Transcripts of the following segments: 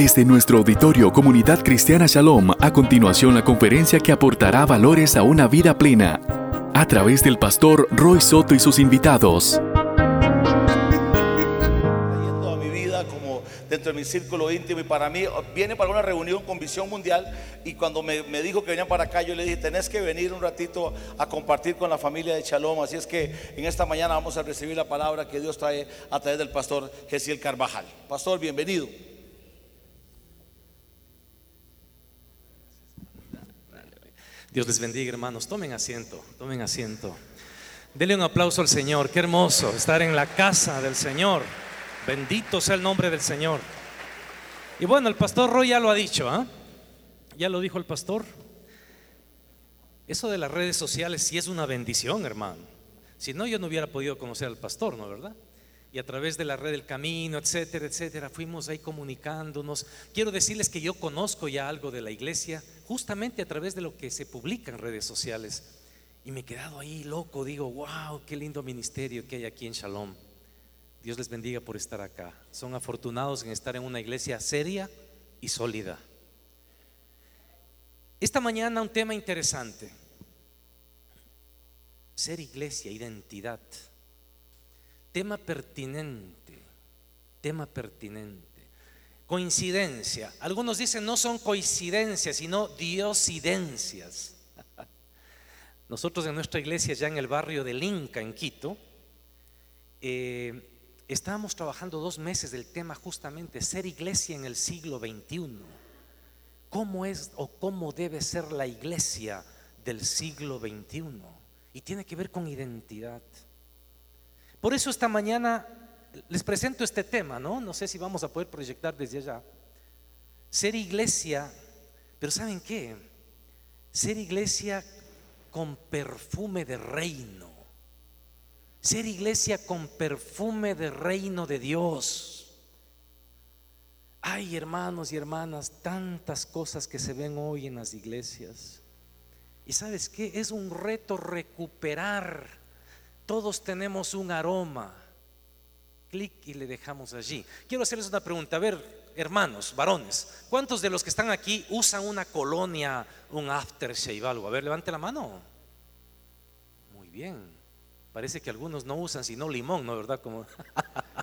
Desde nuestro auditorio Comunidad Cristiana Shalom, a continuación la conferencia que aportará valores a una vida plena, a través del pastor Roy Soto y sus invitados. Yendo a mi vida como dentro de mi círculo íntimo y para mí viene para una reunión con visión mundial y cuando me, me dijo que venía para acá yo le dije tenés que venir un ratito a compartir con la familia de Shalom así es que en esta mañana vamos a recibir la palabra que Dios trae a través del pastor Gesiel Carvajal pastor bienvenido Dios les bendiga, hermanos. Tomen asiento, tomen asiento. Denle un aplauso al Señor. Qué hermoso estar en la casa del Señor. Bendito sea el nombre del Señor. Y bueno, el pastor Roy ya lo ha dicho, ¿ah? Ya lo dijo el pastor. Eso de las redes sociales sí es una bendición, hermano. Si no, yo no hubiera podido conocer al pastor, ¿no verdad? Y a través de la red del camino, etcétera, etcétera, fuimos ahí comunicándonos. Quiero decirles que yo conozco ya algo de la iglesia justamente a través de lo que se publica en redes sociales. Y me he quedado ahí loco, digo, wow, qué lindo ministerio que hay aquí en Shalom. Dios les bendiga por estar acá. Son afortunados en estar en una iglesia seria y sólida. Esta mañana un tema interesante. Ser iglesia, identidad. Tema pertinente, tema pertinente. Coincidencia. Algunos dicen no son coincidencias, sino diosidencias. Nosotros en nuestra iglesia, ya en el barrio del Inca, en Quito, eh, estábamos trabajando dos meses del tema justamente ser iglesia en el siglo XXI. ¿Cómo es o cómo debe ser la iglesia del siglo XXI? Y tiene que ver con identidad. Por eso esta mañana les presento este tema, ¿no? No sé si vamos a poder proyectar desde allá. Ser iglesia, pero ¿saben qué? Ser iglesia con perfume de reino. Ser iglesia con perfume de reino de Dios. Ay, hermanos y hermanas, tantas cosas que se ven hoy en las iglesias. Y sabes qué? Es un reto recuperar todos tenemos un aroma. Clic y le dejamos allí. Quiero hacerles una pregunta. A ver, hermanos, varones, ¿cuántos de los que están aquí usan una colonia, un aftershave, algo? A ver, levante la mano. Muy bien. Parece que algunos no usan sino limón, ¿no? ¿Verdad? Como...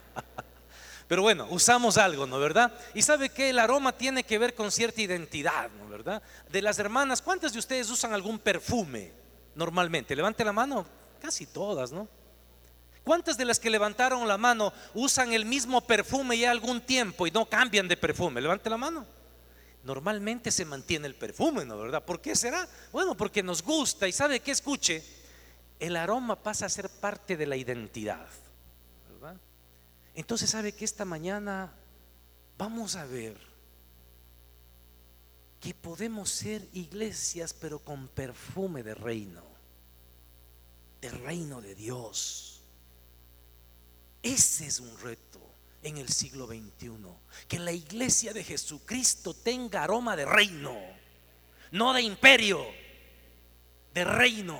Pero bueno, usamos algo, ¿no? ¿Verdad? Y sabe que el aroma tiene que ver con cierta identidad, ¿no? ¿Verdad? De las hermanas, ¿cuántas de ustedes usan algún perfume normalmente? Levante la mano. Casi todas, ¿no? ¿Cuántas de las que levantaron la mano usan el mismo perfume ya algún tiempo y no cambian de perfume? Levante la mano. Normalmente se mantiene el perfume, ¿no? ¿Verdad? ¿Por qué será? Bueno, porque nos gusta y sabe que escuche, el aroma pasa a ser parte de la identidad, ¿verdad? Entonces sabe que esta mañana vamos a ver que podemos ser iglesias pero con perfume de reino del reino de Dios. Ese es un reto en el siglo XXI. Que la iglesia de Jesucristo tenga aroma de reino, no de imperio, de reino.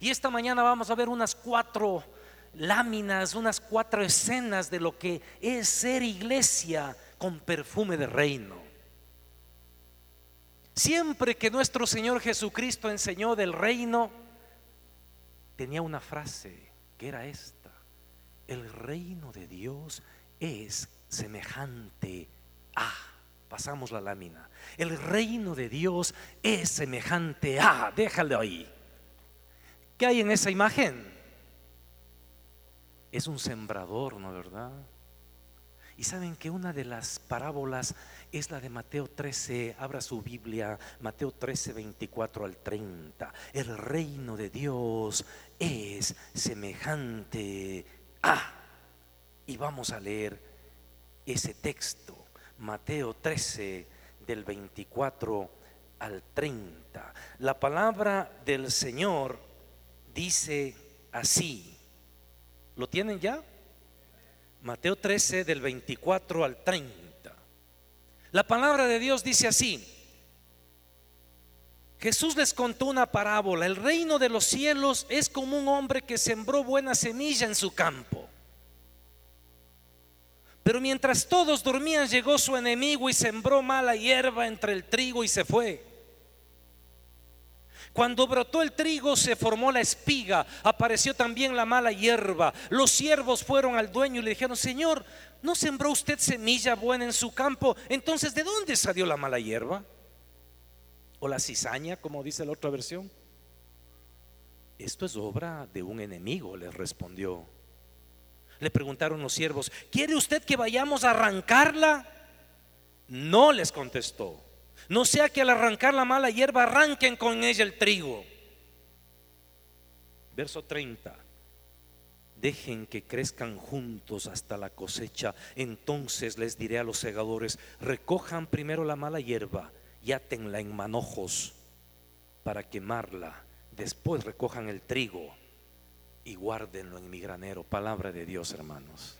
Y esta mañana vamos a ver unas cuatro láminas, unas cuatro escenas de lo que es ser iglesia con perfume de reino. Siempre que nuestro Señor Jesucristo enseñó del reino, tenía una frase que era esta. El reino de Dios es semejante a, pasamos la lámina, el reino de Dios es semejante a, déjalo ahí. ¿Qué hay en esa imagen? Es un sembrador, ¿no verdad? Y saben que una de las parábolas es la de Mateo 13, abra su Biblia, Mateo 13, 24 al 30. El reino de Dios es semejante a... Y vamos a leer ese texto, Mateo 13, del 24 al 30. La palabra del Señor dice así. ¿Lo tienen ya? Mateo 13 del 24 al 30. La palabra de Dios dice así. Jesús les contó una parábola. El reino de los cielos es como un hombre que sembró buena semilla en su campo. Pero mientras todos dormían, llegó su enemigo y sembró mala hierba entre el trigo y se fue. Cuando brotó el trigo se formó la espiga, apareció también la mala hierba. Los siervos fueron al dueño y le dijeron, Señor, ¿no sembró usted semilla buena en su campo? Entonces, ¿de dónde salió la mala hierba? O la cizaña, como dice la otra versión. Esto es obra de un enemigo, les respondió. Le preguntaron los siervos, ¿quiere usted que vayamos a arrancarla? No les contestó. No sea que al arrancar la mala hierba arranquen con ella el trigo. Verso 30. Dejen que crezcan juntos hasta la cosecha. Entonces les diré a los segadores, recojan primero la mala hierba y átenla en manojos para quemarla. Después recojan el trigo y guárdenlo en mi granero. Palabra de Dios, hermanos.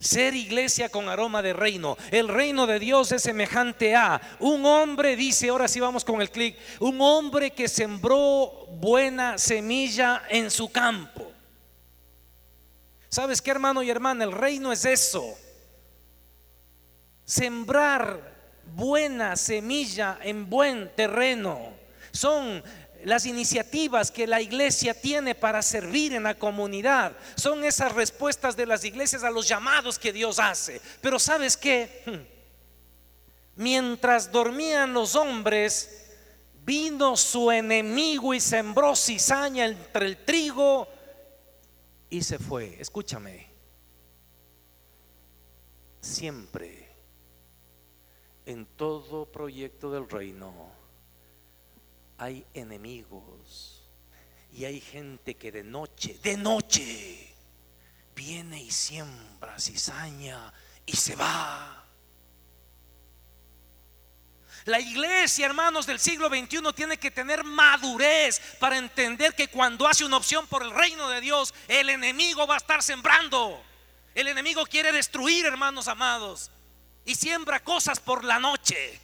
Ser iglesia con aroma de reino. El reino de Dios es semejante a un hombre, dice, ahora sí vamos con el clic, un hombre que sembró buena semilla en su campo. ¿Sabes qué, hermano y hermana? El reino es eso. Sembrar buena semilla en buen terreno. Son las iniciativas que la iglesia tiene para servir en la comunidad. Son esas respuestas de las iglesias a los llamados que Dios hace. Pero sabes qué? Mientras dormían los hombres, vino su enemigo y sembró cizaña entre el trigo y se fue. Escúchame. Siempre en todo proyecto del reino hay enemigos y hay gente que de noche, de noche, viene y siembra cizaña y se va. La iglesia, hermanos del siglo XXI, tiene que tener madurez para entender que cuando hace una opción por el reino de Dios, el enemigo va a estar sembrando. El enemigo quiere destruir, hermanos amados, y siembra cosas por la noche.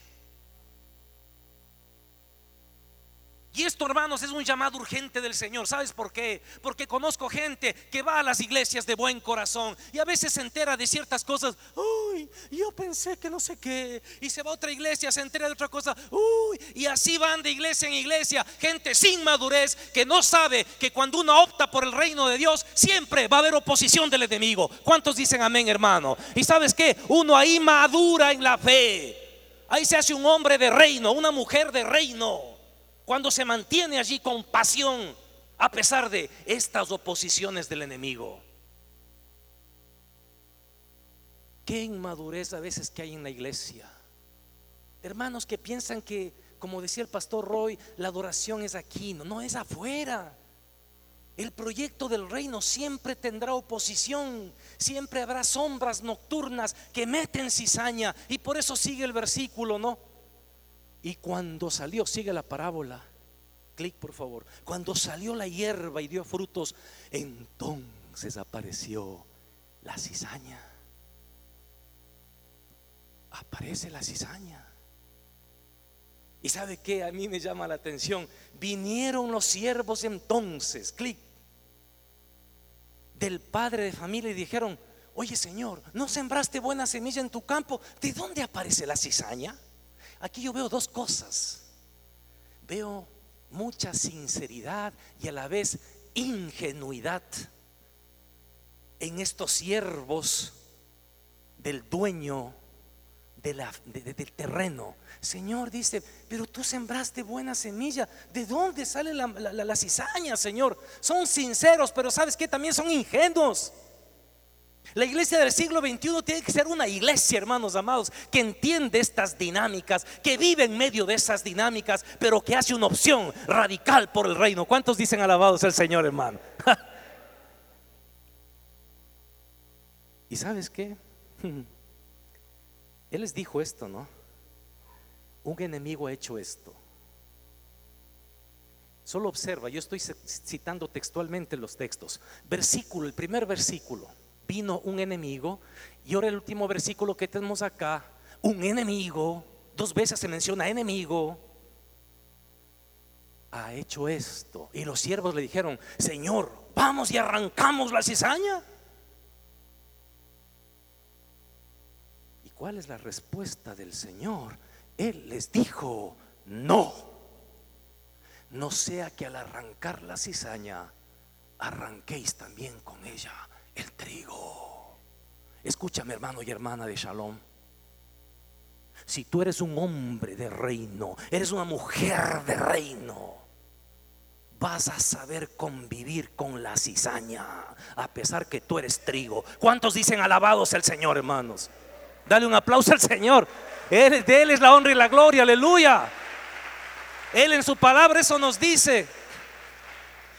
Y esto, hermanos, es un llamado urgente del Señor. ¿Sabes por qué? Porque conozco gente que va a las iglesias de buen corazón y a veces se entera de ciertas cosas. Uy, yo pensé que no sé qué. Y se va a otra iglesia, se entera de otra cosa. Uy, y así van de iglesia en iglesia. Gente sin madurez que no sabe que cuando uno opta por el reino de Dios, siempre va a haber oposición del enemigo. ¿Cuántos dicen amén, hermano? Y sabes que uno ahí madura en la fe. Ahí se hace un hombre de reino, una mujer de reino cuando se mantiene allí con pasión a pesar de estas oposiciones del enemigo. Qué inmadurez a veces que hay en la iglesia. Hermanos que piensan que, como decía el pastor Roy, la adoración es aquí, no, no es afuera. El proyecto del reino siempre tendrá oposición, siempre habrá sombras nocturnas que meten cizaña y por eso sigue el versículo, ¿no? Y cuando salió, sigue la parábola, clic por favor, cuando salió la hierba y dio frutos, entonces apareció la cizaña. Aparece la cizaña. ¿Y sabe qué? A mí me llama la atención. Vinieron los siervos entonces, clic, del padre de familia y dijeron, oye Señor, ¿no sembraste buena semilla en tu campo? ¿De dónde aparece la cizaña? Aquí yo veo dos cosas. Veo mucha sinceridad y a la vez ingenuidad en estos siervos del dueño de la, del terreno. Señor dice, pero tú sembraste buena semilla. ¿De dónde sale la, la cizaña, Señor? Son sinceros, pero sabes que también son ingenuos. La iglesia del siglo XXI tiene que ser una iglesia, hermanos amados, que entiende estas dinámicas, que vive en medio de esas dinámicas, pero que hace una opción radical por el reino. ¿Cuántos dicen alabados el Señor, hermano? ¿Y sabes qué? Él les dijo esto, ¿no? Un enemigo ha hecho esto. Solo observa, yo estoy citando textualmente los textos. Versículo, el primer versículo vino un enemigo. Y ahora el último versículo que tenemos acá, un enemigo, dos veces se menciona enemigo, ha hecho esto. Y los siervos le dijeron, Señor, vamos y arrancamos la cizaña. ¿Cuál es la respuesta del Señor? Él les dijo, no. No sea que al arrancar la cizaña, arranquéis también con ella el trigo. Escúchame hermano y hermana de Shalom. Si tú eres un hombre de reino, eres una mujer de reino, vas a saber convivir con la cizaña, a pesar que tú eres trigo. ¿Cuántos dicen alabados el Señor, hermanos? Dale un aplauso al Señor. De Él es la honra y la gloria, aleluya. Él en su palabra eso nos dice.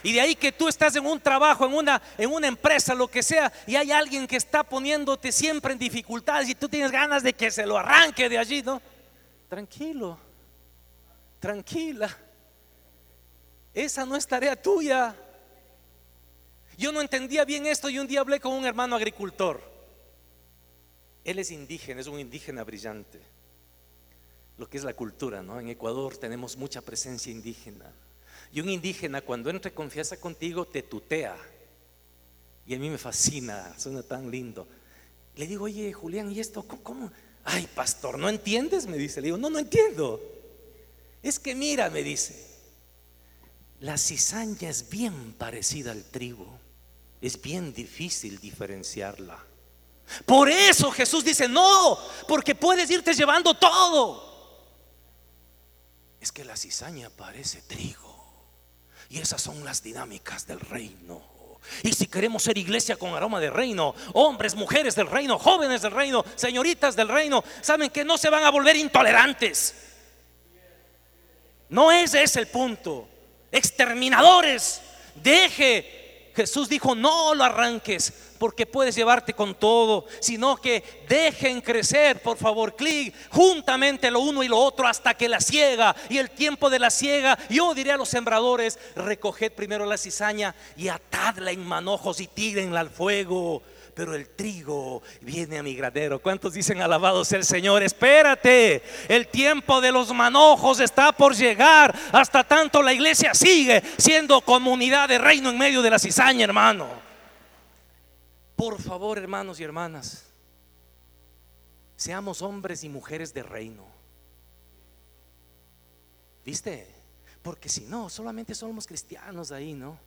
Y de ahí que tú estás en un trabajo, en una, en una empresa, lo que sea, y hay alguien que está poniéndote siempre en dificultades y tú tienes ganas de que se lo arranque de allí, ¿no? Tranquilo, tranquila. Esa no es tarea tuya. Yo no entendía bien esto y un día hablé con un hermano agricultor. Él es indígena, es un indígena brillante. Lo que es la cultura, ¿no? En Ecuador tenemos mucha presencia indígena. Y un indígena cuando entra en confianza contigo te tutea. Y a mí me fascina, suena tan lindo. Le digo, oye, Julián, ¿y esto cómo? Ay, pastor, ¿no entiendes? Me dice. Le digo, no, no entiendo. Es que mira, me dice, la cizaña es bien parecida al trigo. Es bien difícil diferenciarla. Por eso Jesús dice, no, porque puedes irte llevando todo. Es que la cizaña parece trigo. Y esas son las dinámicas del reino. Y si queremos ser iglesia con aroma de reino, hombres, mujeres del reino, jóvenes del reino, señoritas del reino, saben que no se van a volver intolerantes. No ese es el punto. Exterminadores, deje Jesús dijo, no lo arranques porque puedes llevarte con todo, sino que dejen crecer, por favor, clic, juntamente lo uno y lo otro hasta que la ciega y el tiempo de la ciega, yo diré a los sembradores, recoged primero la cizaña y atadla en manojos y tírenla al fuego pero el trigo viene a mi gradero. ¿Cuántos dicen alabados el Señor? Espérate, el tiempo de los manojos está por llegar. Hasta tanto la iglesia sigue siendo comunidad de reino en medio de la cizaña, hermano. Por favor, hermanos y hermanas, seamos hombres y mujeres de reino. ¿Viste? Porque si no, solamente somos cristianos ahí, ¿no?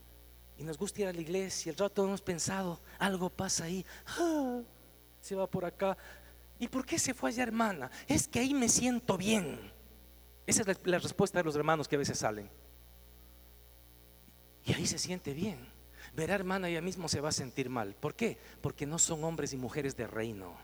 y nos gusta ir a la iglesia. El rato hemos pensado, algo pasa ahí, ah, se va por acá. ¿Y por qué se fue allá, hermana? Es que ahí me siento bien. Esa es la, la respuesta de los hermanos que a veces salen. Y ahí se siente bien. Verá, hermana, ella mismo se va a sentir mal. ¿Por qué? Porque no son hombres y mujeres de reino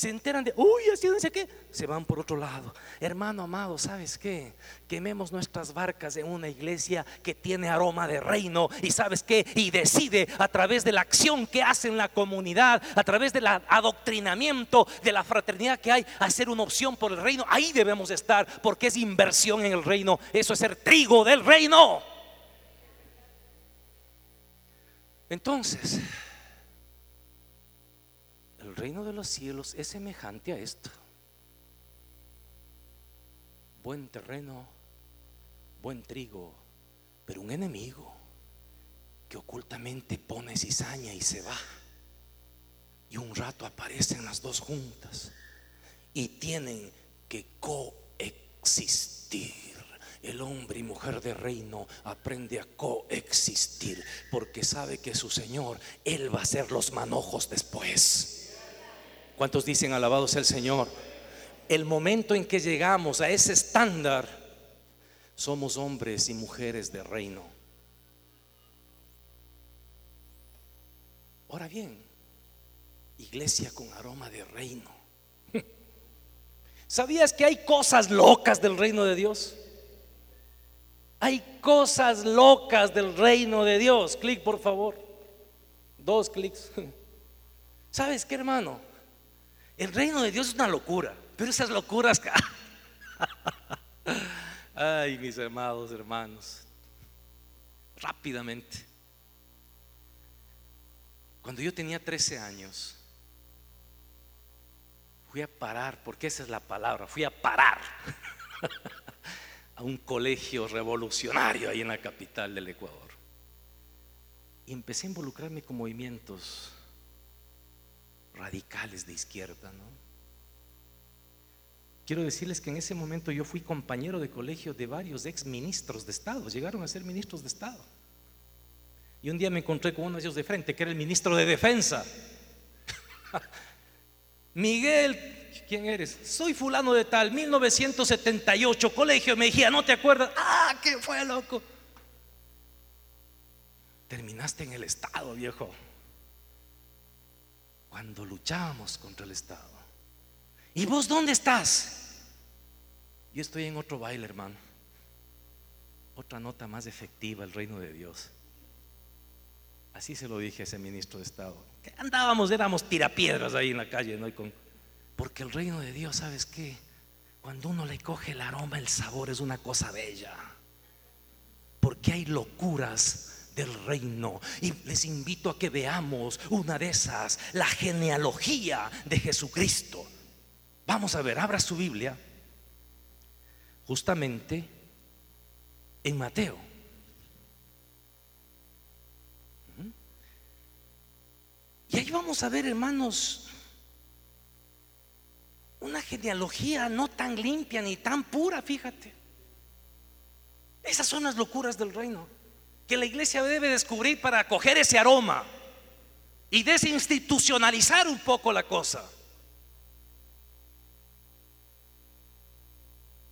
se enteran de, uy, así no sé qué, se van por otro lado. Hermano amado, ¿sabes qué? Quememos nuestras barcas en una iglesia que tiene aroma de reino y ¿sabes qué? Y decide a través de la acción que hace en la comunidad, a través del adoctrinamiento, de la fraternidad que hay, hacer una opción por el reino. Ahí debemos estar porque es inversión en el reino. Eso es ser trigo del reino. Entonces, el reino de los cielos es semejante a esto. Buen terreno, buen trigo, pero un enemigo que ocultamente pone cizaña y se va. Y un rato aparecen las dos juntas y tienen que coexistir. El hombre y mujer de reino aprende a coexistir porque sabe que su Señor, Él va a ser los manojos después. ¿Cuántos dicen alabados el Señor? El momento en que llegamos a ese estándar, somos hombres y mujeres de reino. Ahora bien, iglesia con aroma de reino. ¿Sabías que hay cosas locas del reino de Dios? Hay cosas locas del reino de Dios. Clic, por favor. Dos clics. ¿Sabes qué, hermano? El reino de Dios es una locura, pero esas locuras... Ay, mis amados hermanos, rápidamente. Cuando yo tenía 13 años, fui a parar, porque esa es la palabra, fui a parar a un colegio revolucionario ahí en la capital del Ecuador. Y empecé a involucrarme con movimientos radicales de izquierda, ¿no? quiero decirles que en ese momento yo fui compañero de colegio de varios ex ministros de Estado, llegaron a ser ministros de Estado. Y un día me encontré con uno de ellos de frente, que era el ministro de Defensa. Miguel, ¿quién eres? Soy fulano de tal, 1978, colegio me Mejía, ¿no te acuerdas? Ah, ¿qué fue, loco? Terminaste en el Estado, viejo. Cuando luchábamos contra el Estado. ¿Y vos dónde estás? Yo estoy en otro baile, hermano. Otra nota más efectiva, el reino de Dios. Así se lo dije a ese ministro de Estado. Que andábamos, éramos tirapiedras ahí en la calle, ¿no? con, porque el reino de Dios, ¿sabes qué? Cuando uno le coge el aroma, el sabor es una cosa bella. Porque hay locuras del reino. Y les invito a que veamos una de esas, la genealogía de Jesucristo. Vamos a ver, abra su Biblia justamente en Mateo. Y ahí vamos a ver, hermanos, una genealogía no tan limpia ni tan pura, fíjate. Esas son las locuras del reino que la iglesia debe descubrir para acoger ese aroma y desinstitucionalizar un poco la cosa.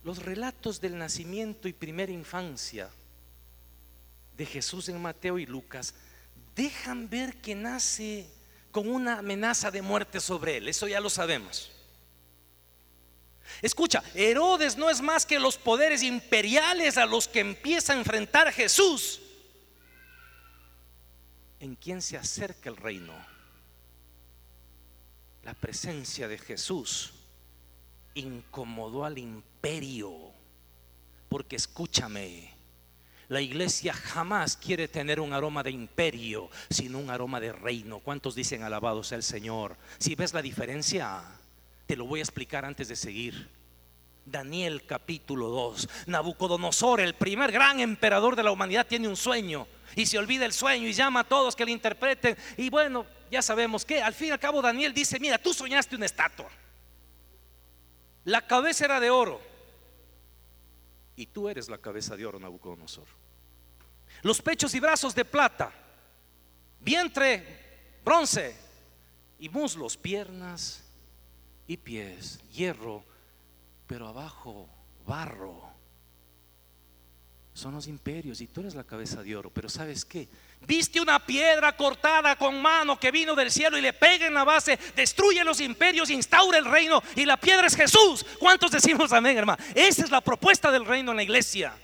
Los relatos del nacimiento y primera infancia de Jesús en Mateo y Lucas dejan ver que nace con una amenaza de muerte sobre él. Eso ya lo sabemos. Escucha, Herodes no es más que los poderes imperiales a los que empieza a enfrentar Jesús. ¿En quién se acerca el reino? La presencia de Jesús incomodó al imperio. Porque escúchame, la iglesia jamás quiere tener un aroma de imperio, sino un aroma de reino. ¿Cuántos dicen alabado sea el Señor? Si ves la diferencia, te lo voy a explicar antes de seguir. Daniel capítulo 2. Nabucodonosor, el primer gran emperador de la humanidad, tiene un sueño y se olvida el sueño y llama a todos que le interpreten. Y bueno, ya sabemos que al fin y al cabo Daniel dice, mira, tú soñaste una estatua. La cabeza era de oro. Y tú eres la cabeza de oro, Nabucodonosor los pechos y brazos de plata, vientre, bronce, y muslos, piernas y pies, hierro, pero abajo barro. Son los imperios y tú eres la cabeza de oro, pero ¿sabes qué? Viste una piedra cortada con mano que vino del cielo y le pega en la base, destruye los imperios, instaura el reino y la piedra es Jesús. ¿Cuántos decimos amén, hermano? Esa es la propuesta del reino en la iglesia.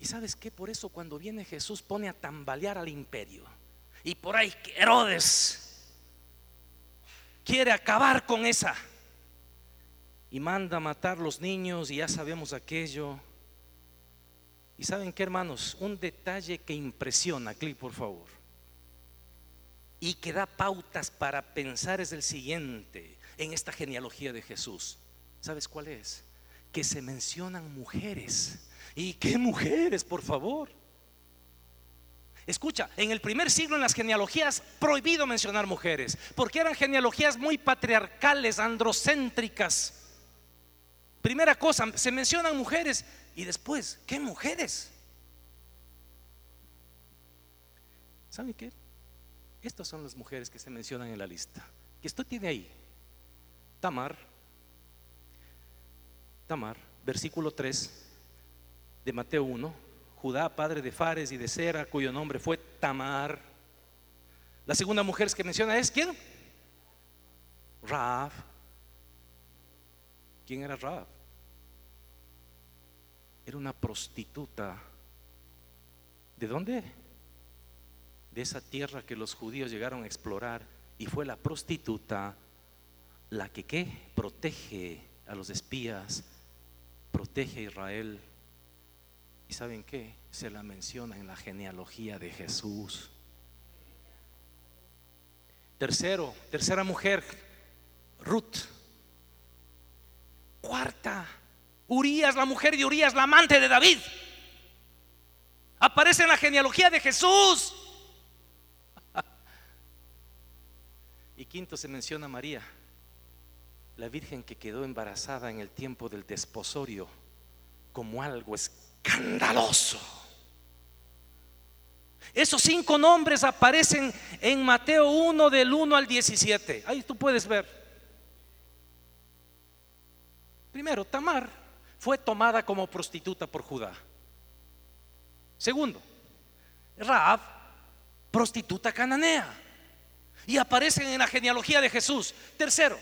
Y sabes que por eso cuando viene Jesús pone a tambalear al imperio. Y por ahí Herodes quiere acabar con esa. Y manda matar los niños y ya sabemos aquello. Y saben qué hermanos, un detalle que impresiona, clic por favor. Y que da pautas para pensar es el siguiente en esta genealogía de Jesús. ¿Sabes cuál es? Que se mencionan mujeres ¿Y qué mujeres, por favor? Escucha, en el primer siglo en las genealogías prohibido mencionar mujeres, porque eran genealogías muy patriarcales, androcéntricas. Primera cosa, se mencionan mujeres y después, ¿qué mujeres? ¿Saben qué? Estas son las mujeres que se mencionan en la lista. Que esto tiene ahí. Tamar, Tamar, versículo 3 de Mateo 1, Judá, padre de Fares y de Sera, cuyo nombre fue Tamar. La segunda mujer que menciona es ¿quién? Raab. ¿Quién era Raab? Era una prostituta. ¿De dónde? De esa tierra que los judíos llegaron a explorar y fue la prostituta la que ¿qué? protege a los espías, protege a Israel ¿Y saben qué? Se la menciona en la genealogía de Jesús. Tercero, tercera mujer, Ruth. Cuarta, Urias, la mujer de Urias, la amante de David. Aparece en la genealogía de Jesús. Y quinto se menciona María, la virgen que quedó embarazada en el tiempo del desposorio como algo escandaloso. Esos cinco nombres aparecen en Mateo 1 del 1 al 17. Ahí tú puedes ver. Primero, Tamar fue tomada como prostituta por Judá. Segundo, Raab, prostituta cananea. Y aparecen en la genealogía de Jesús. Tercero,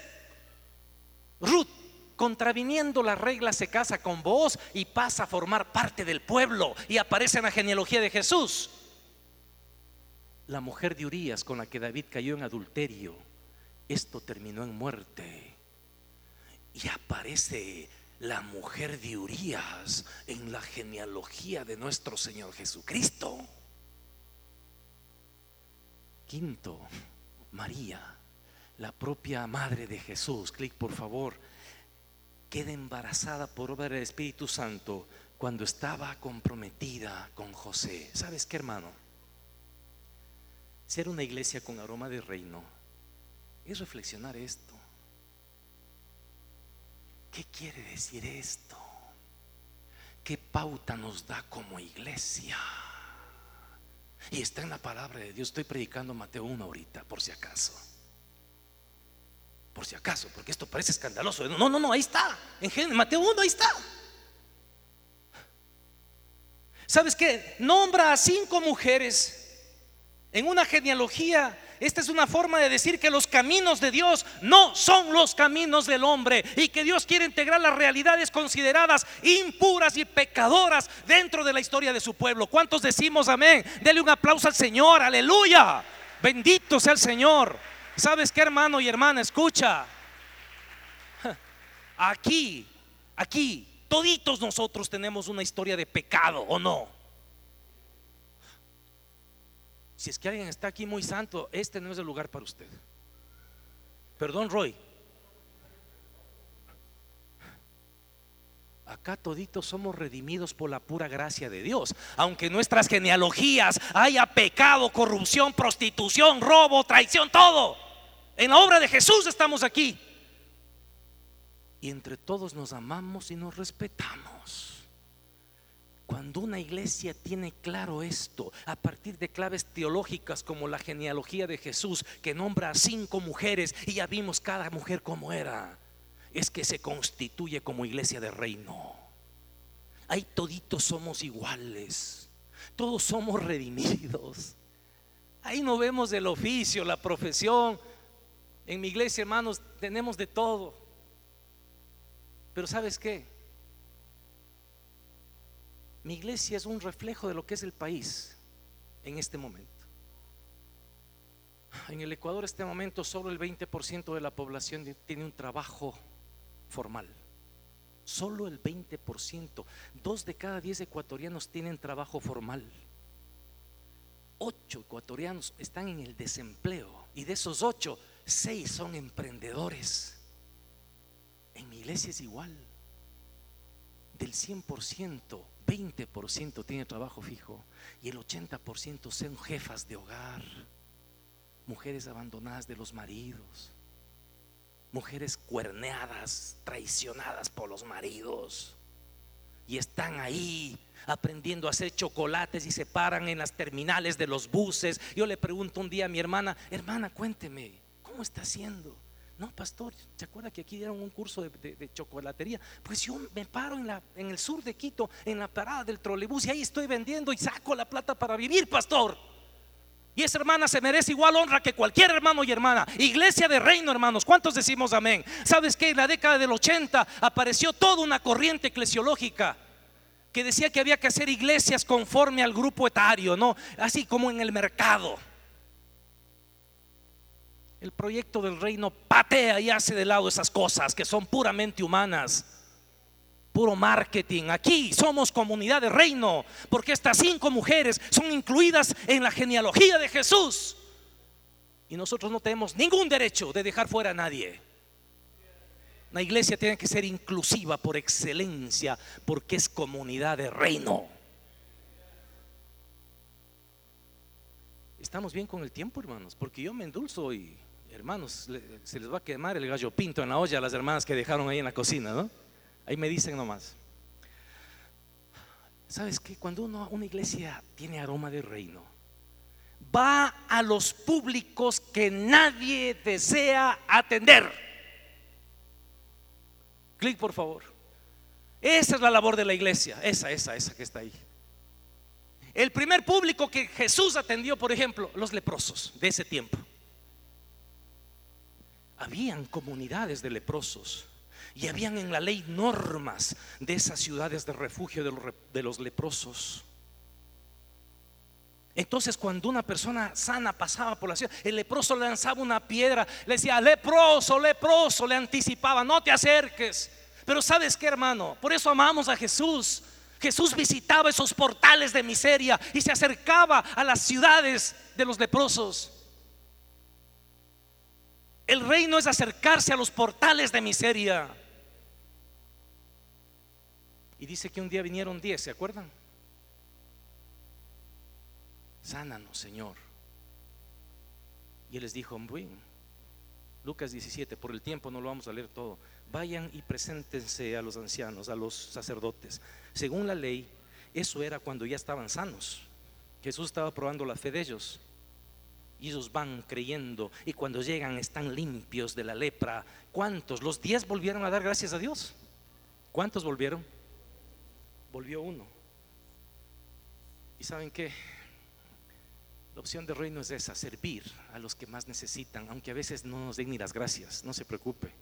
Ruth, contraviniendo la regla, se casa con vos y pasa a formar parte del pueblo. Y aparece en la genealogía de Jesús. La mujer de Urias con la que David cayó en adulterio. Esto terminó en muerte. Y aparece la mujer de Urias en la genealogía de nuestro Señor Jesucristo. Quinto, María, la propia madre de Jesús, clic por favor, queda embarazada por obra del Espíritu Santo cuando estaba comprometida con José. ¿Sabes qué, hermano? Ser una iglesia con aroma de reino es reflexionar esto. ¿Qué quiere decir esto? ¿Qué pauta nos da como iglesia? Y está en la palabra de Dios. Estoy predicando Mateo 1 ahorita, por si acaso. Si acaso, porque esto parece escandaloso. No, no, no, ahí está. En Mateo 1, ahí está. ¿Sabes qué? Nombra a cinco mujeres en una genealogía esta es una forma de decir que los caminos de Dios no son los caminos del hombre y que Dios quiere integrar las realidades consideradas impuras y pecadoras dentro de la historia de su pueblo. ¿Cuántos decimos amén? Dele un aplauso al Señor, aleluya. Bendito sea el Señor. ¿Sabes qué, hermano y hermana? Escucha. Aquí, aquí, toditos nosotros tenemos una historia de pecado, ¿o no? Si es que alguien está aquí muy santo, este no es el lugar para usted. Perdón, Roy. Acá toditos somos redimidos por la pura gracia de Dios. Aunque nuestras genealogías haya pecado, corrupción, prostitución, robo, traición, todo. En la obra de Jesús estamos aquí. Y entre todos nos amamos y nos respetamos. Cuando una iglesia tiene claro esto, a partir de claves teológicas como la genealogía de Jesús, que nombra a cinco mujeres y ya vimos cada mujer como era, es que se constituye como iglesia de reino. Ahí toditos somos iguales, todos somos redimidos. Ahí no vemos el oficio, la profesión. En mi iglesia, hermanos, tenemos de todo. Pero ¿sabes qué? Mi iglesia es un reflejo de lo que es el país en este momento. En el Ecuador, en este momento, solo el 20% de la población tiene un trabajo formal. Solo el 20%. Dos de cada diez ecuatorianos tienen trabajo formal. Ocho ecuatorianos están en el desempleo. Y de esos ocho, seis son emprendedores. En mi iglesia es igual. Del 100%, 20% tiene trabajo fijo y el 80% son jefas de hogar, mujeres abandonadas de los maridos, mujeres cuerneadas, traicionadas por los maridos. Y están ahí aprendiendo a hacer chocolates y se paran en las terminales de los buses. Yo le pregunto un día a mi hermana, hermana, cuénteme, ¿cómo está haciendo? No, pastor, ¿se acuerda que aquí dieron un curso de, chocolatería? Pues yo me paro en, el sur de Quito, en la parada del trolebús, y ahí estoy vendiendo y saco la plata para vivir, pastor. Y esa hermana se merece igual honra que cualquier hermano y hermana. Iglesia de reino, hermanos. ¿Cuántos decimos amén? ¿Sabes que en la década del 80 apareció toda una corriente eclesiológica? que decía que había que hacer iglesias conforme al grupo etario, ¿no? Así como en el mercado. El proyecto del reino patea y hace de lado esas cosas que son puramente humanas. Puro marketing. Aquí somos comunidad de reino porque estas cinco mujeres son incluidas en la genealogía de Jesús. Y nosotros no tenemos ningún derecho de dejar fuera a nadie. La iglesia tiene que ser inclusiva por excelencia porque es comunidad de reino. ¿Estamos bien con el tiempo, hermanos? Porque yo me endulzo y hermanos, se les va a quemar el gallo pinto en la olla a las hermanas que dejaron ahí en la cocina, ¿no? Ahí me dicen nomás. ¿Sabes qué? Cuando uno, una iglesia tiene aroma de reino, va a los públicos que nadie desea atender. Clic, por favor. Esa es la labor de la iglesia. Esa, esa, esa que está ahí. El primer público que Jesús atendió, por ejemplo, los leprosos de ese tiempo. Habían comunidades de leprosos y habían en la ley normas de esas ciudades de refugio de los, leprosos. Entonces cuando una persona sana pasaba por la ciudad, el leproso le lanzaba una piedra, le decía, leproso, leproso, le anticipaba, no te acerques. Pero sabes qué, hermano, por eso amamos a Jesús. Jesús visitaba esos portales de miseria y se acercaba a las ciudades de los leprosos. El reino es acercarse a los portales de miseria. Y dice que un día vinieron diez, ¿se acuerdan? Sánanos, Señor. Y él les dijo, Lucas 17, por el tiempo no lo vamos a leer todo. Vayan y preséntense a los ancianos, a los sacerdotes. Según la ley, eso era cuando ya estaban sanos. Jesús estaba probando la fe de ellos. Y ellos van creyendo y cuando llegan están limpios de la lepra. ¿Cuántos? Los diez volvieron a dar gracias a Dios. ¿Cuántos volvieron? Volvió uno. ¿Y saben qué? La opción de reino es esa, servir a los que más necesitan, aunque a veces no nos den ni las gracias, no se preocupe.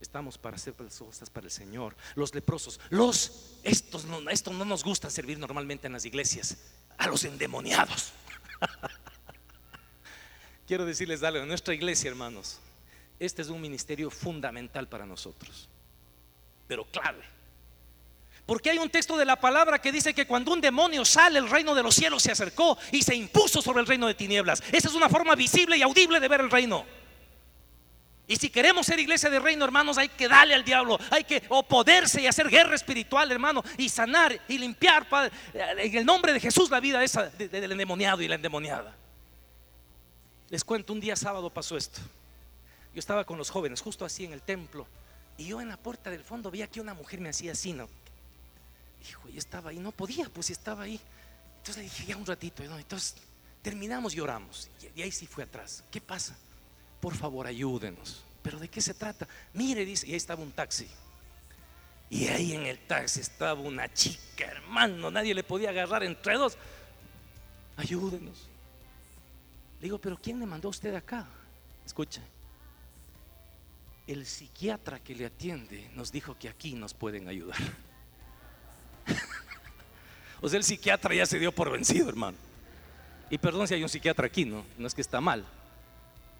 Estamos para hacer cosas para el Señor. Los leprosos, los, estos no, esto no nos gusta servir normalmente en las iglesias, a los endemoniados. Quiero decirles algo, en nuestra iglesia, hermanos, este es un ministerio fundamental para nosotros, pero clave. Porque hay un texto de la palabra que dice que cuando un demonio sale, el reino de los cielos se acercó y se impuso sobre el reino de tinieblas. Esa es una forma visible y audible de ver el reino. Y si queremos ser iglesia de reino, hermanos, hay que darle al diablo, hay que opoderse y hacer guerra espiritual, hermano, y sanar y limpiar en el nombre de Jesús la vida esa del endemoniado y la endemoniada. Les cuento, un día sábado pasó esto. Yo estaba con los jóvenes, justo así en el templo, y yo en la puerta del fondo veía que una mujer me hacía así, ¿no? Hijo, yo estaba ahí, no podía, pues estaba ahí. Entonces le dije, ya un ratito, ¿no? Entonces terminamos y oramos. Y ahí sí fue atrás. ¿Qué pasa? Por favor, ayúdenos. ¿Pero de qué se trata? Mire, dice, y ahí estaba un taxi. Y ahí en el taxi estaba una chica, hermano, nadie le podía agarrar entre dos. Ayúdenos. Le digo, pero ¿quién le mandó a usted acá? Escucha. El psiquiatra que le atiende nos dijo que aquí nos pueden ayudar. o sea, el psiquiatra ya se dio por vencido, hermano. Y perdón si hay un psiquiatra aquí, no, no es que está mal.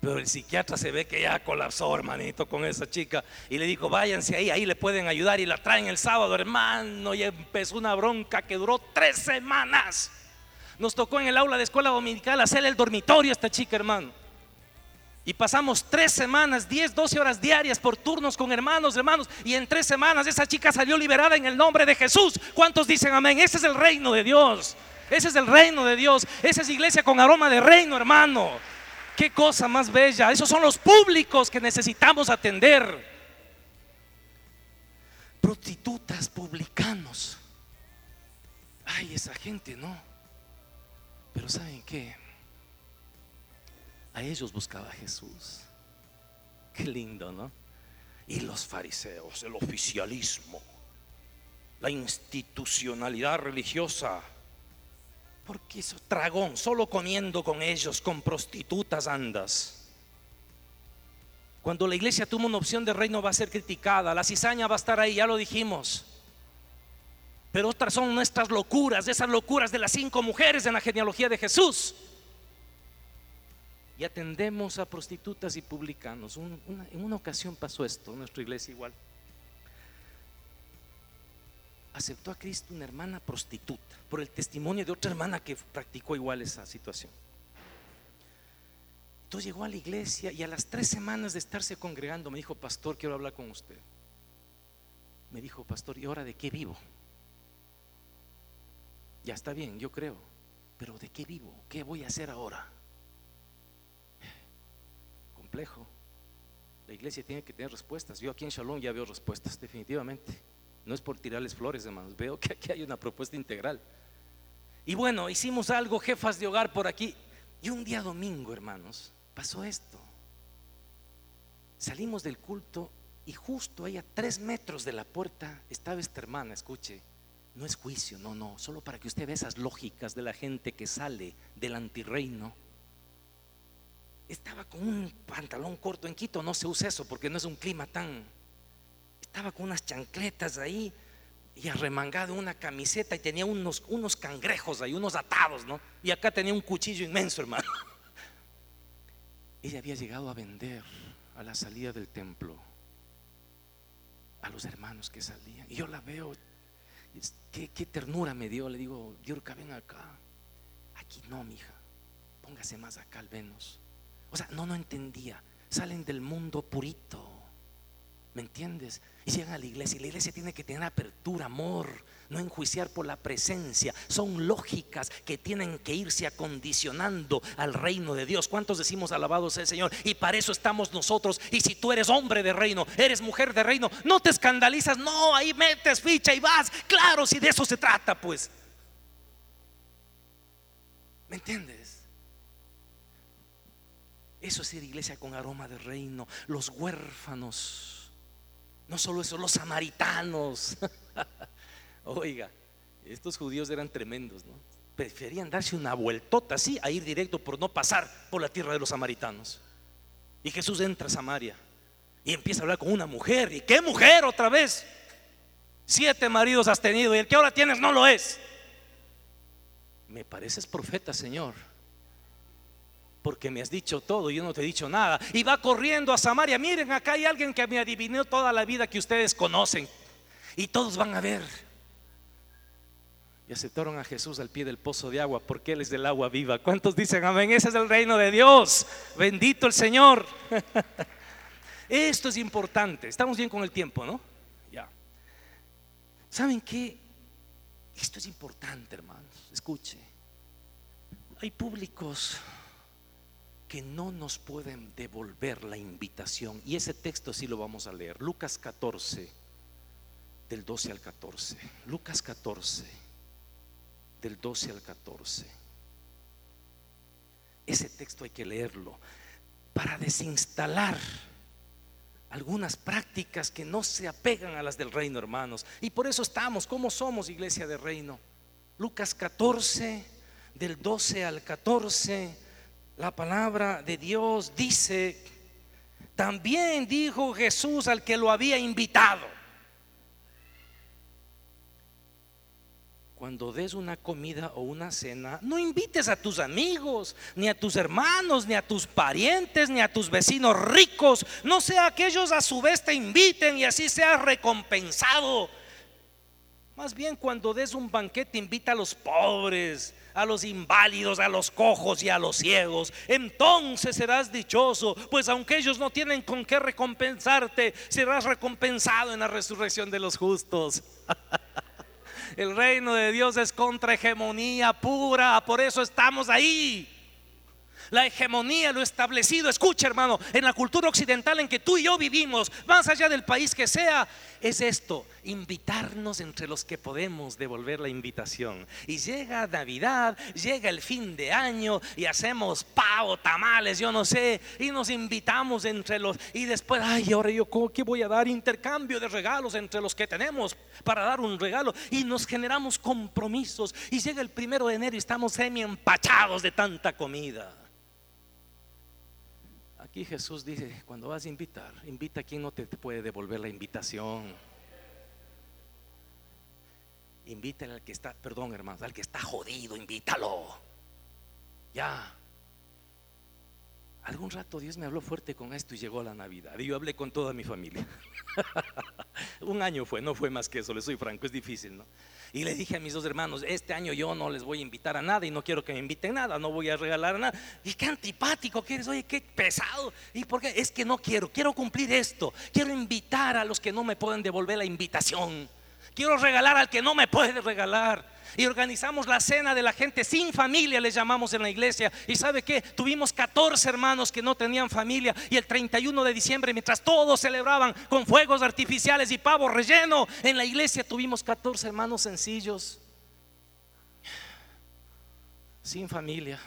Pero el psiquiatra se ve que ya colapsó, hermanito, con esa chica. Y le dijo, váyanse ahí, ahí le pueden ayudar. Y la traen el sábado, hermano. Y empezó una bronca que duró tres semanas. Nos tocó en el aula de escuela dominical hacer el dormitorio a esta chica, hermano. Y pasamos tres semanas, diez, doce horas diarias por turnos con hermanos, hermanos. Y en tres semanas esa chica salió liberada en el nombre de Jesús. ¿Cuántos dicen amén? Ese es el reino de Dios. Ese es el reino de Dios. Esa es iglesia con aroma de reino, hermano. Qué cosa más bella. Esos son los públicos que necesitamos atender. Prostitutas, publicanos. Ay, esa gente, ¿no? Pero ¿saben qué? A ellos buscaba Jesús. Qué lindo, ¿no? Y los fariseos, el oficialismo, la institucionalidad religiosa. Porque eso, tragón, solo comiendo con ellos, con prostitutas andas. Cuando la iglesia toma una opción de reino va a ser criticada, la cizaña va a estar ahí, ya lo dijimos. Pero otras son nuestras locuras, esas locuras de las cinco mujeres en la genealogía de Jesús. Y atendemos a prostitutas y publicanos. en una ocasión pasó esto, en nuestra iglesia igual. Aceptó a Cristo una hermana prostituta por el testimonio de otra hermana que practicó igual esa situación. Entonces llegó a la iglesia y a las tres semanas de estarse congregando me dijo, pastor, quiero hablar con usted. Me dijo, pastor, ¿y ahora de qué vivo? Ya está bien, yo creo. Pero ¿de qué vivo? ¿Qué voy a hacer ahora? complejo. La iglesia tiene que tener respuestas. Yo aquí en Shalom ya veo respuestas, definitivamente. No es por tirarles flores, hermanos. Veo que aquí hay una propuesta integral. Y bueno, hicimos algo, jefas de hogar por aquí. Y un día domingo, hermanos, pasó esto. Salimos del culto y justo ahí a tres metros de la puerta estaba esta hermana, escuche. No es juicio, no, no, solo para que usted vea esas lógicas de la gente que sale del antirreino estaba con un pantalón corto en Quito, no se usa eso porque no es un clima tan... Estaba con unas chancletas ahí y arremangado una camiseta y tenía unos, unos cangrejos ahí, unos atados, ¿no? Y acá tenía un cuchillo inmenso, hermano. Ella había llegado a vender a la salida del templo a los hermanos que salían. Y yo la veo, qué, ternura me dio. Le digo, Diorca, ven acá. Aquí no, mija. Póngase más acá al menos. O sea, no, no entendía. Salen del mundo purito. ¿Me entiendes? Y llegan a la iglesia. Y la iglesia tiene que tener apertura, amor, no enjuiciar por la presencia. Son lógicas que tienen que irse acondicionando al reino de Dios. ¿Cuántos decimos alabados el Señor? Y para eso estamos nosotros. Y si tú eres hombre de reino, eres mujer de reino, no te escandalizas. No, ahí metes ficha y vas. Claro, si de eso se trata, pues. ¿Me entiendes? Eso es ir iglesia con aroma de reino. Los huérfanos. No solo eso, los samaritanos. Oiga, estos judíos eran tremendos, ¿no? Preferían darse una vueltota así a ir directo por no pasar por la tierra de los samaritanos. Y Jesús entra a Samaria y empieza a hablar con una mujer. ¿Y qué mujer otra vez? Siete maridos has tenido y el que ahora tienes no lo es. Me pareces profeta, Señor porque me has dicho todo yo no te he dicho nada. Y va corriendo a Samaria. Miren, acá hay alguien que me adivinó toda la vida que ustedes conocen. Y todos van a ver. Y aceptaron a Jesús al pie del pozo de agua porque Él es del agua viva. ¿Cuántos dicen amén? Ese es el reino de Dios. Bendito el Señor. Esto es importante. Estamos bien con el tiempo, ¿no? Ya. ¿Saben qué? Esto es importante, hermanos. Escuche. Hay públicos que no nos pueden devolver la invitación. Y ese texto sí lo vamos a leer. Lucas 14, del 12 al 14. Lucas 14, del 12 al 14. Ese texto hay que leerlo para desinstalar algunas prácticas que no se apegan a las del reino, hermanos. Y por eso estamos, como somos iglesia de reino? Lucas 14, del 12 al 14 la palabra de Dios dice, también dijo Jesús al que lo había invitado, cuando des una comida o una cena, no invites a tus amigos, ni a tus hermanos, ni a tus parientes, ni a tus vecinos ricos, no sea que ellos a su vez te inviten y así seas recompensado. Más bien cuando des un banquete invita a los pobres, a los inválidos, a los cojos y a los ciegos. Entonces serás dichoso, pues aunque ellos no tienen con qué recompensarte, serás recompensado en la resurrección de los justos. El reino de Dios es contra hegemonía pura, por eso estamos ahí. La hegemonía, lo establecido, escucha hermano, en la cultura occidental en que tú y yo vivimos, más allá del país que sea, es esto, invitarnos entre los que podemos devolver la invitación. Y llega Navidad, llega el fin de año y hacemos pavo, tamales, yo no sé, y nos invitamos entre los, y después, ay, ahora yo, ¿qué voy a dar? Intercambio de regalos entre los que tenemos para dar un regalo y nos generamos compromisos. Y llega el primero de enero y estamos semi empachados de tanta comida. Aquí Jesús dice, cuando vas a invitar, invita a quien no te puede devolver la invitación. Invítale al que está, perdón hermanos, al que está jodido, invítalo. Ya. Algún rato Dios me habló fuerte con esto y llegó la Navidad. Y yo hablé con toda mi familia. Un año fue, no fue más que eso, le soy franco, es difícil, ¿no? Y le dije a mis dos hermanos, este año yo no les voy a invitar a nada y no quiero que me inviten nada, no voy a regalar nada. Y qué antipático que eres, oye, qué pesado. ¿Y por qué? Es que no quiero, quiero cumplir esto. Quiero invitar a los que no me pueden devolver la invitación. Quiero regalar al que no me puede regalar. Y organizamos la cena de la gente sin familia, les llamamos en la iglesia. Y sabe que tuvimos 14 hermanos que no tenían familia. Y el 31 de diciembre, mientras todos celebraban con fuegos artificiales y pavo relleno, en la iglesia tuvimos 14 hermanos sencillos, sin familia.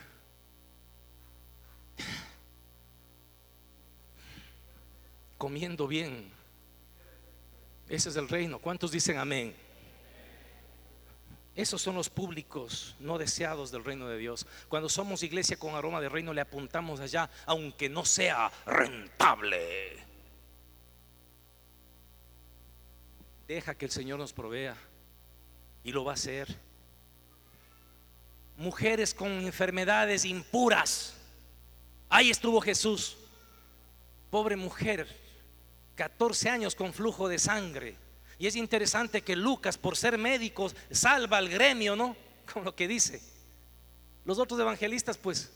Comiendo bien. Ese es el reino. ¿Cuántos dicen amén? Esos son los públicos no deseados del reino de Dios. Cuando somos iglesia con aroma de reino, le apuntamos allá, aunque no sea rentable. Deja que el Señor nos provea y lo va a hacer. Mujeres con enfermedades impuras. Ahí estuvo Jesús. Pobre mujer, 14 años con flujo de sangre y es interesante que Lucas, por ser médico, salva al gremio, ¿no? Con lo que dice. Los otros evangelistas, pues,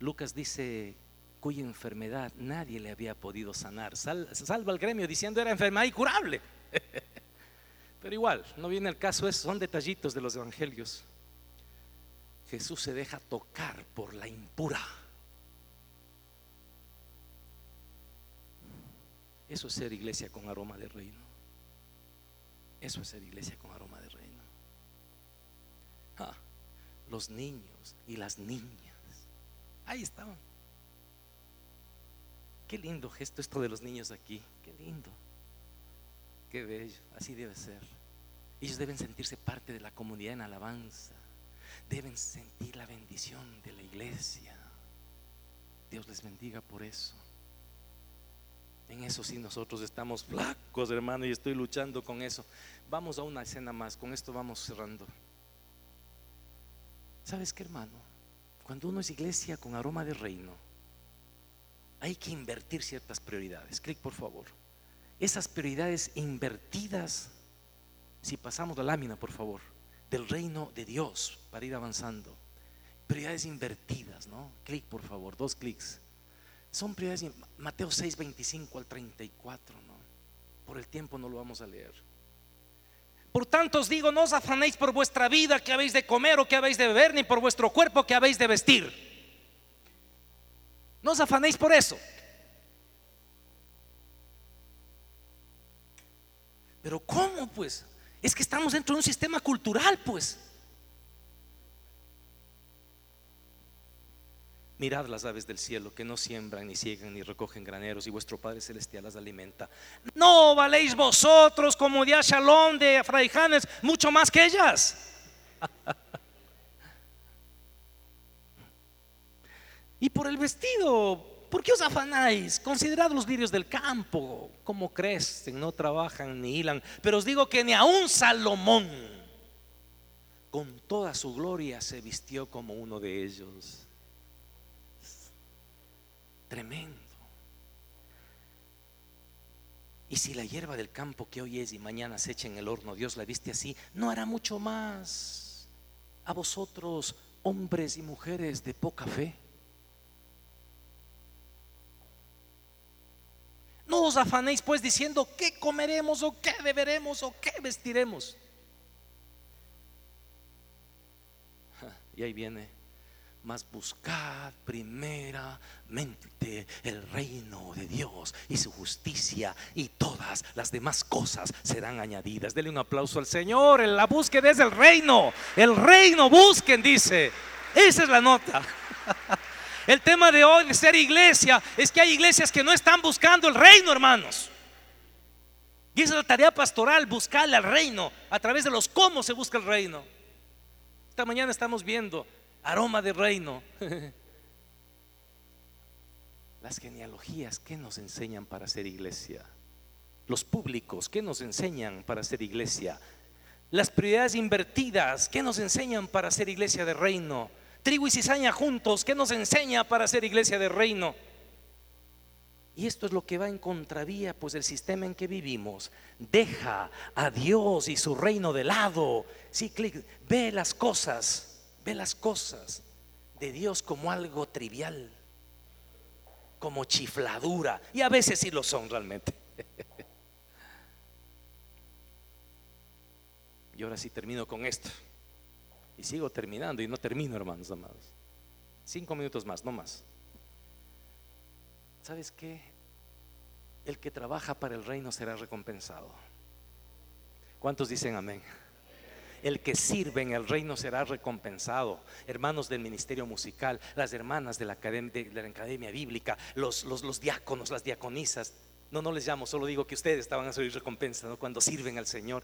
Lucas dice cuya enfermedad nadie le había podido sanar. salva al gremio diciendo era enfermedad incurable. Pero igual, no viene el caso, es, son detallitos de los evangelios. Jesús se deja tocar por la impura. Eso es ser iglesia con aroma de reino. Eso es ser iglesia con aroma de reino. Ah, los niños y las niñas. Ahí estaban. Qué lindo gesto esto de los niños aquí. Qué lindo. Qué bello. Así debe ser. Ellos deben sentirse parte de la comunidad en alabanza. Deben sentir la bendición de la iglesia. Dios les bendiga por eso. En eso sí nosotros estamos flacos, hermano, y estoy luchando con eso. Vamos a una escena más, con esto vamos cerrando. ¿Sabes qué, hermano? Cuando uno es iglesia con aroma de reino, hay que invertir ciertas prioridades. Clic, por favor. Esas prioridades invertidas, si pasamos la lámina, por favor, del reino de Dios para ir avanzando. Prioridades invertidas, ¿no? Clic, por favor, dos clics. Son prioridades, Mateo 6, 25 al 34, ¿no? Por el tiempo no lo vamos a leer. Por tanto os digo, no os afanéis por vuestra vida que habéis de comer o que habéis de beber, ni por vuestro cuerpo que habéis de vestir. No os afanéis por eso. Pero ¿cómo pues? Es que estamos dentro de un sistema cultural pues. Mirad las aves del cielo que no siembran, ni ciegan, ni recogen graneros, y vuestro Padre Celestial las alimenta. No valéis vosotros como de Shalom de Fraijanes, mucho más que ellas. y por el vestido, ¿por qué os afanáis? Considerad los lirios del campo, como crecen, no trabajan ni hilan. Pero os digo que ni aun Salomón, con toda su gloria, se vistió como uno de ellos. Tremendo. Y si la hierba del campo que hoy es y mañana se echa en el horno, Dios la viste así, no hará mucho más a vosotros, hombres y mujeres de poca fe. No os afanéis pues diciendo qué comeremos o qué beberemos o qué vestiremos. Y ahí viene mas buscad primeramente el reino de Dios y su justicia y todas las demás cosas serán añadidas. Dele un aplauso al Señor. La búsqueda es el reino. El reino busquen, dice. Esa es la nota. El tema de hoy de ser iglesia es que hay iglesias que no están buscando el reino, hermanos. Y esa es la tarea pastoral, buscarle al reino a través de los cómo se busca el reino. Esta mañana estamos viendo aroma de reino. Las genealogías, ¿qué nos enseñan para ser iglesia? Los públicos, ¿qué nos enseñan para ser iglesia? Las prioridades invertidas, ¿qué nos enseñan para ser iglesia de reino? Trigo y cizaña juntos, ¿qué nos enseña para ser iglesia de reino? Y esto es lo que va en contravía, pues el sistema en que vivimos deja a Dios y su reino de lado. Sí, clic, ve las cosas ve las cosas de Dios como algo trivial, como chifladura, y a veces sí lo son realmente. Y ahora sí termino con esto. Y sigo terminando y no termino, hermanos amados. Cinco minutos más, no más. ¿Sabes qué? El que trabaja para el reino será recompensado. ¿Cuántos dicen amén? El que sirve en el reino será recompensado. Hermanos del ministerio musical, las hermanas de la academia, de la academia bíblica, los, diáconos, las diaconisas. No, no les llamo, solo digo que ustedes estaban a recompensa cuando sirven al Señor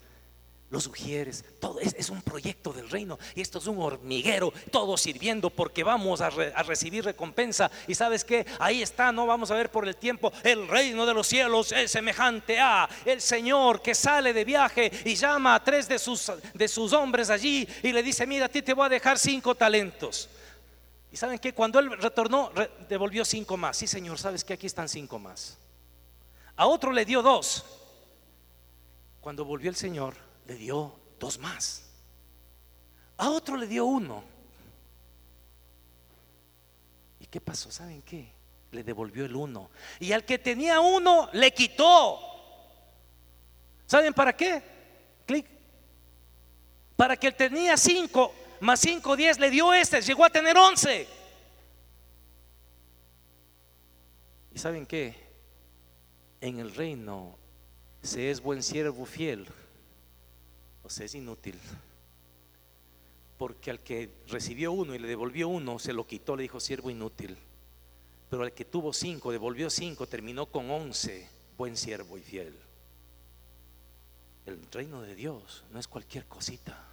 los sugieres, todo es, un proyecto del reino y esto es un hormiguero, todo sirviendo porque vamos a, recibir recompensa y sabes que ahí está, no vamos a ver por el tiempo, el reino de los cielos es semejante a el Señor que sale de viaje y llama a tres de sus, de sus hombres allí y le dice, mira, a ti te voy a dejar cinco talentos. Y saben que cuando él retornó, devolvió cinco más. Sí, Señor, sabes que aquí están cinco más. A otro le dio dos. Cuando volvió el Señor, le dio dos más. A otro le dio uno. ¿Y qué pasó? ¿Saben qué? Le devolvió el uno. Y al que tenía uno, le quitó. ¿Saben para qué? Clic. Para que él tenía cinco, más cinco, diez, le dio este, llegó a tener once. ¿Y saben qué? En el reino se es buen siervo fiel es inútil. Porque al que recibió uno y le devolvió uno, se lo quitó, le dijo siervo inútil. Pero al que tuvo cinco, devolvió cinco, terminó con once, buen siervo y fiel. El reino de Dios no es cualquier cosita,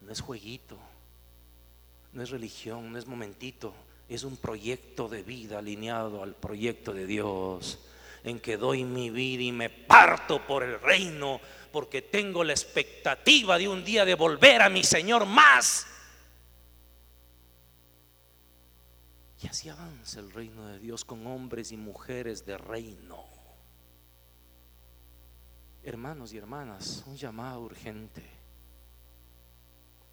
no es jueguito, no es religión, no es momentito, es un proyecto de vida alineado al proyecto de Dios, en que doy mi vida y me parto por el reino porque tengo la expectativa de un día de volver a mi Señor más. Y así avanza el reino de Dios con hombres y mujeres de reino. Hermanos y hermanas, un llamado urgente.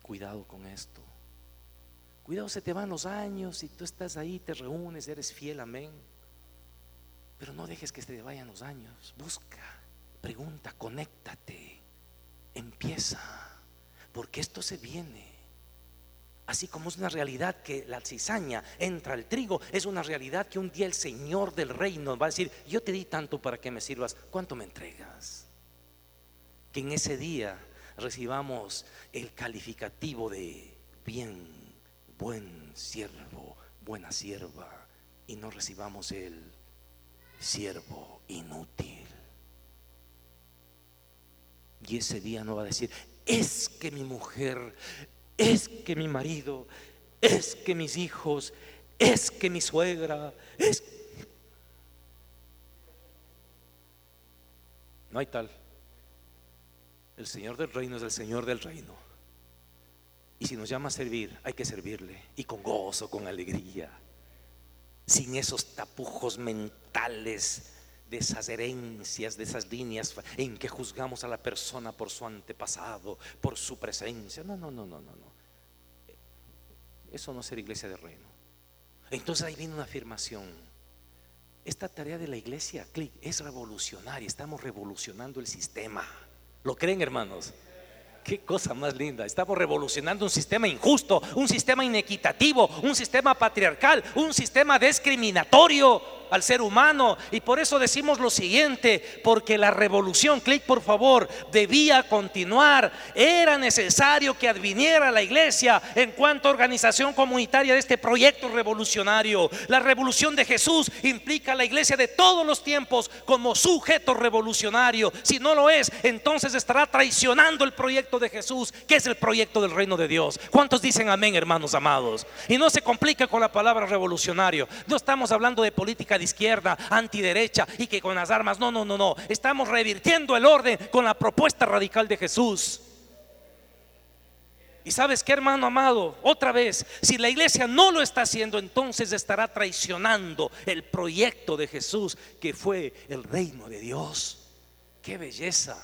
Cuidado con esto. Cuidado, se te van los años y tú estás ahí, te reúnes, eres fiel, amén. Pero no dejes que te vayan los años. Busca Pregunta, conéctate, empieza, porque esto se viene. Así como es una realidad que la cizaña entra al trigo, es una realidad que un día el Señor del reino va a decir, yo te di tanto para que me sirvas, ¿cuánto me entregas? Que en ese día recibamos el calificativo de bien, buen siervo, buena sierva, y no recibamos el siervo inútil. Y ese día no va a decir, es que mi mujer, es que mi marido, es que mis hijos, es que mi suegra, es... No hay tal. El Señor del reino es el Señor del reino. Y si nos llama a servir, hay que servirle. Y con gozo, con alegría. Sin esos tapujos mentales de esas herencias, de esas líneas en que juzgamos a la persona por su antepasado, por su presencia. No, no, no, no, no, no. Eso no es ser iglesia de reino. Entonces ahí viene una afirmación. Esta tarea de la iglesia, clic, es revolucionaria. Estamos revolucionando el sistema. ¿Lo creen, hermanos? Qué cosa más linda. Estamos revolucionando un sistema injusto, un sistema inequitativo, un sistema patriarcal, un sistema discriminatorio al ser humano. Y por eso decimos lo siguiente, porque la revolución, clic por favor, debía continuar. Era necesario que adviniera la iglesia en cuanto a organización comunitaria de este proyecto revolucionario. La revolución de Jesús implica a la iglesia de todos los tiempos como sujeto revolucionario. Si no lo es, entonces estará traicionando el proyecto de Jesús, que es el proyecto del reino de Dios. ¿Cuántos dicen amén, hermanos amados? Y no se complica con la palabra revolucionario. No estamos hablando de política de izquierda, antiderecha y que con las armas. No, no, no, no. Estamos revirtiendo el orden con la propuesta radical de Jesús. Y sabes qué, hermano amado, otra vez, si la iglesia no lo está haciendo, entonces estará traicionando el proyecto de Jesús, que fue el reino de Dios. Qué belleza.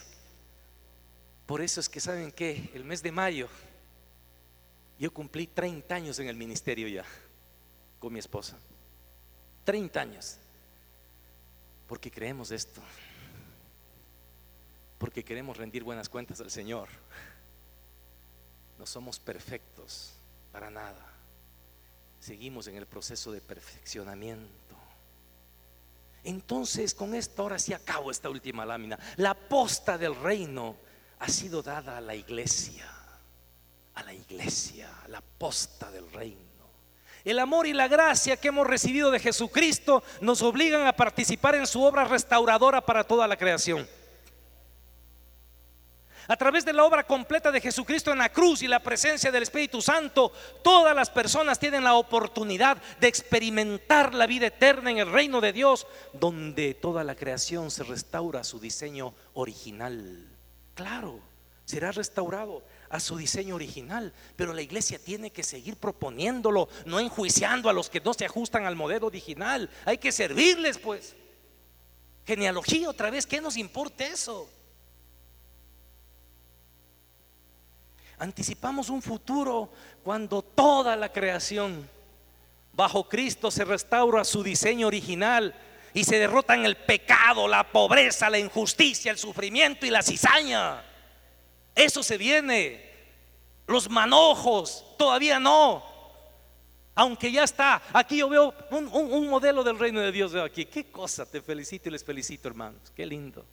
Por eso es que, ¿saben que El mes de mayo, yo cumplí 30 años en el ministerio ya, con mi esposa. 30 años. Porque creemos esto. porque queremos rendir buenas cuentas al Señor. No somos perfectos para nada. Seguimos en el proceso de perfeccionamiento. Entonces, con esto ahora sí acabo esta última lámina. La posta del reino ha sido dada a la iglesia. A la iglesia, la posta del reino. El amor y la gracia que hemos recibido de Jesucristo nos obligan a participar en su obra restauradora para toda la creación. A través de la obra completa de Jesucristo en la cruz y la presencia del Espíritu Santo, todas las personas tienen la oportunidad de experimentar la vida eterna en el reino de Dios, donde toda la creación se restaura a su diseño original. Claro, será restaurado a su diseño original, pero la iglesia tiene que seguir proponiéndolo, no enjuiciando a los que no se ajustan al modelo original. Hay que servirles, pues. Genealogía otra vez, ¿qué nos importa eso? Anticipamos un futuro cuando toda la creación bajo Cristo se restaura su diseño original y se derrotan el pecado, la pobreza, la injusticia, el sufrimiento y la cizaña. Eso se viene. Los manojos, todavía no. Aunque ya está, aquí yo veo un, un modelo del reino de Dios. Veo aquí, qué cosa, te felicito y les felicito, hermanos. Qué lindo.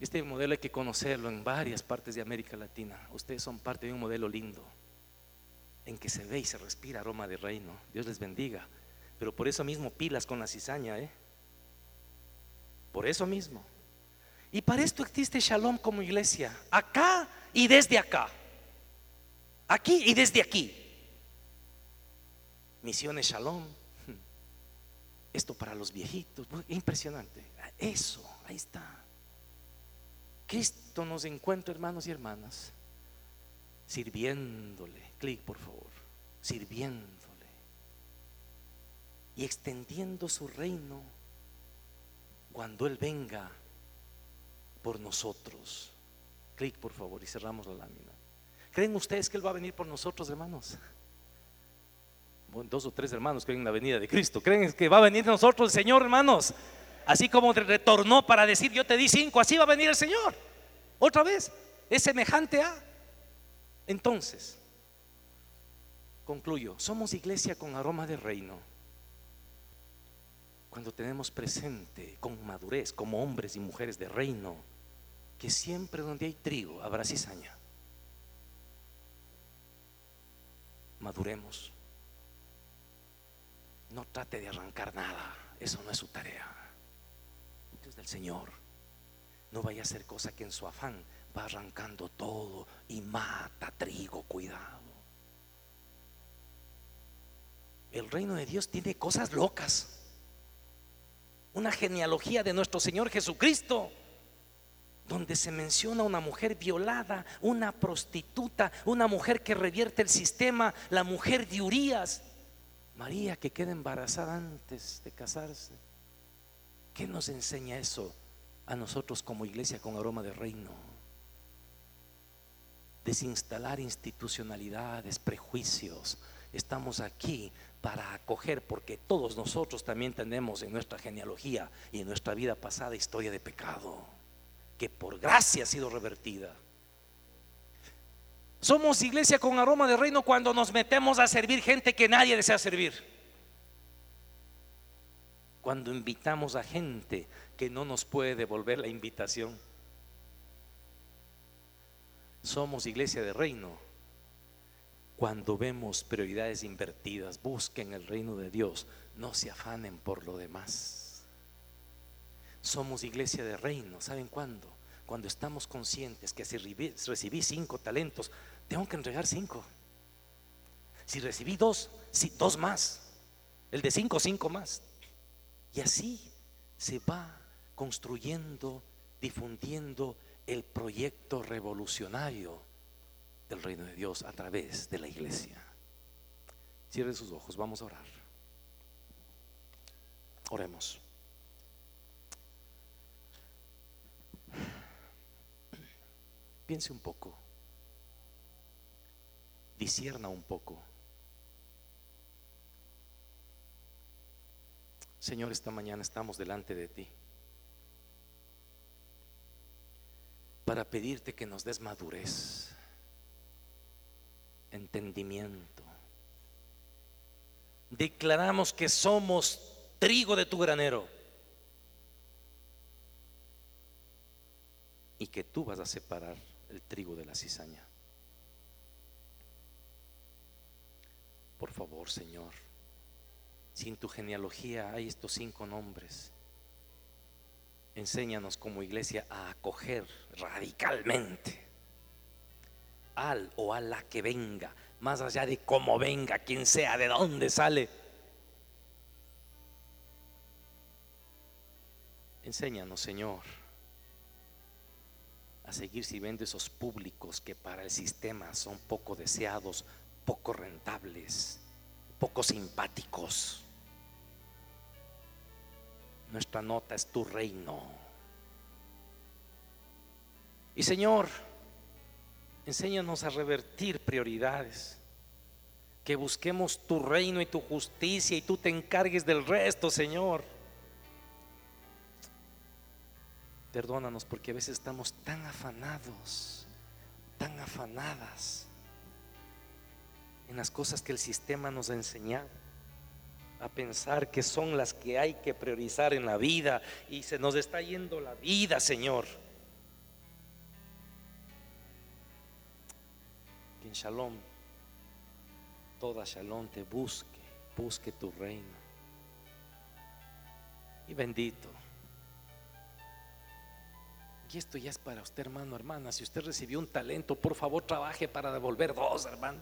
Este modelo hay que conocerlo en varias partes de América Latina. Ustedes son parte de un modelo lindo, en que se ve y se respira aroma de reino. Dios les bendiga. Pero por eso mismo pilas con la cizaña, ¿eh? Por eso mismo. Y para esto existe Shalom como iglesia, acá y desde acá. Aquí y desde aquí. Misiones Shalom. Esto para los viejitos, impresionante. Eso, ahí está. Cristo nos encuentra, hermanos y hermanas, sirviéndole. Clic, por favor. Sirviéndole. Y extendiendo su reino cuando Él venga por nosotros. Clic, por favor, y cerramos la lámina. ¿Creen ustedes que Él va a venir por nosotros, hermanos? Bueno, dos o tres hermanos creen en la venida de Cristo. ¿Creen que va a venir nosotros el Señor, hermanos? Así como retornó para decir, yo te di cinco, así va a venir el Señor. Otra vez, es semejante a. Entonces, concluyo, somos iglesia con aroma de reino. Cuando tenemos presente con madurez, como hombres y mujeres de reino, que siempre donde hay trigo habrá cizaña. Maduremos. No trate de arrancar nada, eso no es su tarea del Señor. No vaya a ser cosa que en su afán va arrancando todo y mata trigo, cuidado. El reino de Dios tiene cosas locas. Una genealogía de nuestro Señor Jesucristo, donde se menciona una mujer violada, una prostituta, una mujer que revierte el sistema, la mujer de Urias, María que queda embarazada antes de casarse. ¿Qué nos enseña eso a nosotros como iglesia con aroma de reino? Desinstalar institucionalidades, prejuicios. Estamos aquí para acoger porque todos nosotros también tenemos en nuestra genealogía y en nuestra vida pasada historia de pecado que por gracia ha sido revertida. Somos iglesia con aroma de reino cuando nos metemos a servir gente que nadie desea servir cuando invitamos a gente que no nos puede devolver la invitación. Somos iglesia de reino cuando vemos prioridades invertidas. Busquen el reino de Dios, no se afanen por lo demás. Somos iglesia de reino, ¿saben cuándo? Cuando estamos conscientes que si recibí cinco talentos, tengo que entregar cinco. Si recibí dos, sí, dos más. El de cinco, cinco más. Y así se va construyendo, difundiendo el proyecto revolucionario del reino de Dios a través de la iglesia. Cierren sus ojos, vamos a orar. Oremos. Piense un poco, disierna un poco. Señor, esta mañana estamos delante de ti. para pedirte que nos des madurez, entendimiento. Declaramos que somos trigo de tu granero y que tú vas a separar el trigo de la cizaña. Por favor, Señor, si en tu genealogía hay estos cinco nombres, enséñanos como iglesia a acoger radicalmente al o a la que venga, más allá de cómo venga, quién sea, de dónde sale. Enséñanos, Señor, seguir sirviendo esos públicos que para el sistema son poco deseados, poco rentables, poco simpáticos. Nuestra nota es tu reino. Y Señor, enséñanos a revertir prioridades. Que busquemos tu reino y tu justicia y tú te encargues del resto, Señor. Perdónanos porque a veces estamos tan afanados, tan afanadas en las cosas que el sistema nos ha enseñado a pensar que son las que hay que priorizar en la vida y se nos está yendo la vida, Señor. Que en Shalom, toda Shalom te busque, busque tu reino. Y bendito. Y esto ya es para usted, hermano, hermana. Si usted recibió un talento, por favor trabaje para devolver dos, hermano.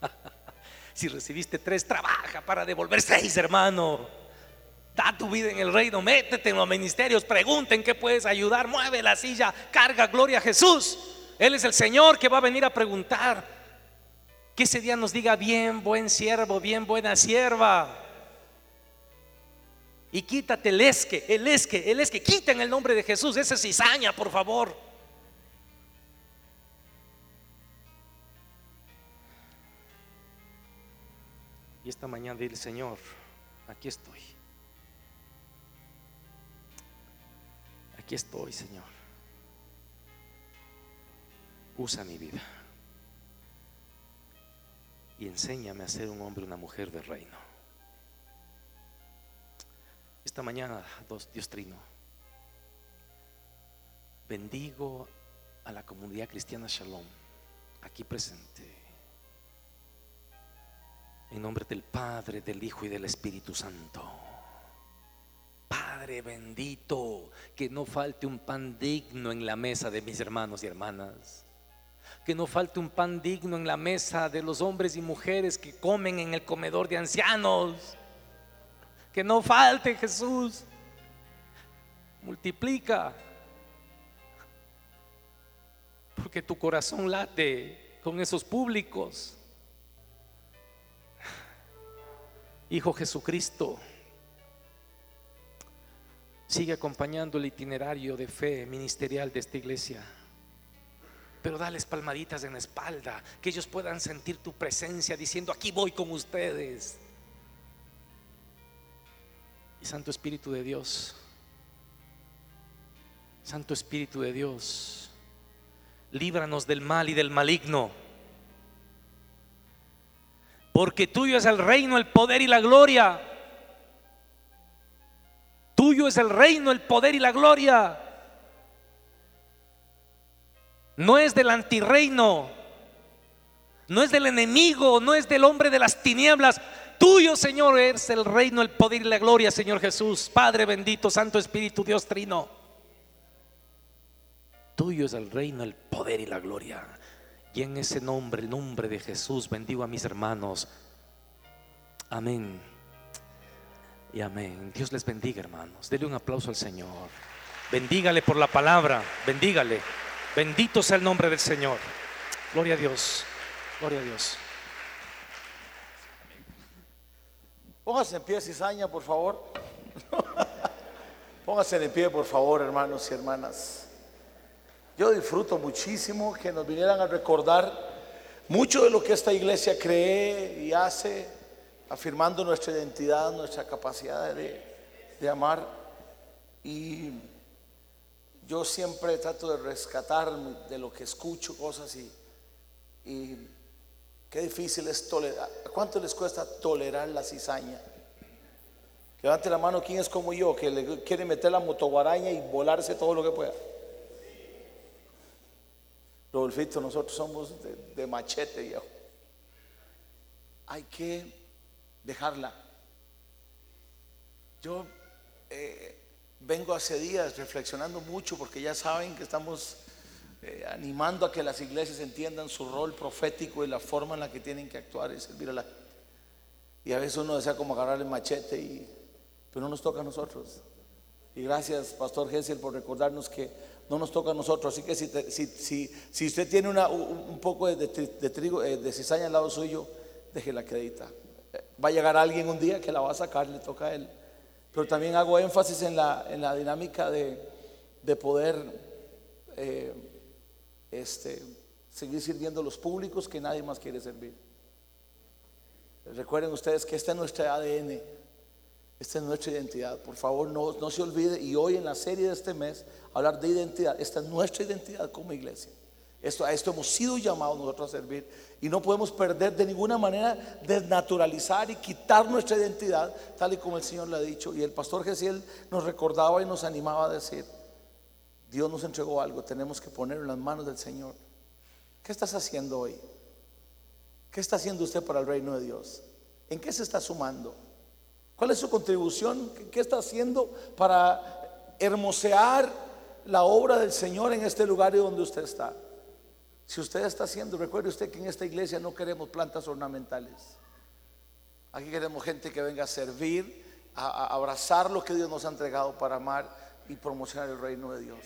Si recibiste tres, trabaja para devolver seis, hermano. Da tu vida en el reino, métete en los ministerios, pregunten qué puedes ayudar, mueve la silla, carga, gloria a Jesús. Él es el Señor que va a venir a preguntar. Que ese día nos diga, bien, buen siervo, bien, buena sierva. Y quítate el esque, el esque, el esque, quita en el nombre de Jesús, ese cizaña, por favor. Y esta mañana dile, Señor, aquí estoy. Aquí estoy, Señor. Usa mi vida. Y enséñame a ser un hombre, una mujer de reino. Esta mañana, Dios Trino, bendigo a la comunidad cristiana Shalom, aquí presente. En nombre del Padre, del Hijo y del Espíritu Santo. Padre bendito, que no falte un pan digno en la mesa de mis hermanos y hermanas. Que no falte un pan digno en la mesa de los hombres y mujeres que comen en el comedor de ancianos. Que no falte Jesús. Multiplica. Porque tu corazón late con esos públicos. Hijo Jesucristo, sigue acompañando el itinerario de fe ministerial de esta iglesia. Pero dales palmaditas en la espalda, que ellos puedan sentir tu presencia diciendo, aquí voy con ustedes. Santo Espíritu de Dios, Santo Espíritu de Dios, líbranos del mal y del maligno porque tuyo es el reino, el poder y la gloria. Tuyo es el reino, el poder y la gloria. No es del antirreino, no es del enemigo, no es del hombre de las tinieblas. Tuyo, Señor, es el reino, el poder y la gloria, Señor Jesús. Padre bendito, Santo Espíritu, Dios Trino. Tuyo es el reino, el poder y la gloria. Y en ese nombre, el nombre de Jesús, bendigo a mis hermanos. Amén. Y amén. Dios les bendiga, hermanos. Dele un aplauso al Señor. Bendígale por la palabra. Bendígale. Bendito sea el nombre del Señor. Gloria a Dios. Gloria a Dios. Póngase en pie, cizaña, por favor. Póngase en pie, por favor, hermanos y hermanas. Yo disfruto muchísimo que nos vinieran a recordar mucho de lo que esta iglesia cree y hace, afirmando nuestra identidad, nuestra capacidad de, amar. Y yo siempre trato de rescatar de lo que escucho cosas y, y qué difícil es tolerar. ¿Cuánto les cuesta tolerar la cizaña? Levante la mano, ¿quién es como yo que le quiere meter la motoguaraña y volarse todo lo que pueda? Rodolfito, nosotros somos de, machete, viejo. Hay que dejarla. Yo eh, vengo hace días reflexionando mucho porque ya saben que estamos eh, animando a que las iglesias entiendan su rol profético y la forma en la que tienen que actuar y servir a la gente. Y a veces uno desea como agarrar el machete, y, pero no nos toca a nosotros. Y gracias, Pastor Gessel, por recordarnos que no nos toca a nosotros. Así que si, si, si, usted tiene una, un, poco de, trigo, eh, de cizaña al lado suyo, déjela quedita. Eh, va a llegar alguien un día que la va a sacar, le toca a él. Pero también hago énfasis en la, en la dinámica de, poder eh, este, seguir sirviendo a los públicos que nadie más quiere servir. Recuerden ustedes que este es nuestro ADN, esta es nuestra identidad. Por favor, no, no se olvide. Y hoy en la serie de este mes, hablar de identidad. Esta es nuestra identidad como iglesia. Esto, a esto hemos sido llamados nosotros a servir y no podemos perder de ninguna manera desnaturalizar y quitar nuestra identidad, tal y como el Señor le ha dicho. Y el pastor Gesiel nos recordaba y nos animaba a decir, Dios nos entregó algo, tenemos que ponerlo en las manos del Señor. ¿Qué estás haciendo hoy? ¿Qué está haciendo usted para el reino de Dios? ¿En qué se está sumando? ¿Cuál es su contribución? ¿Qué está haciendo para hermosear la obra del Señor en este lugar y donde usted está? Si usted está haciendo, recuerde usted que en esta iglesia no queremos plantas ornamentales. Aquí queremos gente que venga a servir, a, abrazar lo que Dios nos ha entregado para amar y promocionar el reino de Dios.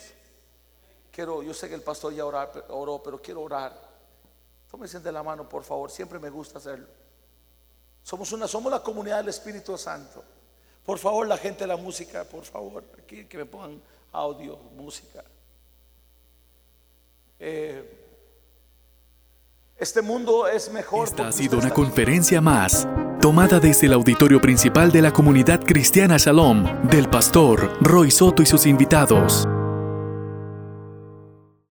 Quiero, yo sé que el pastor ya oró, pero quiero orar. Tómense de la mano, por favor. Siempre me gusta hacerlo. Somos una, somos la comunidad del Espíritu Santo. Por favor, la gente de la música, por favor, aquí que me pongan audio, música. Eh, este mundo es mejor. Esta ha sido una conferencia más, tomada desde el auditorio principal de la comunidad cristiana Shalom, del pastor Roy Soto y sus invitados.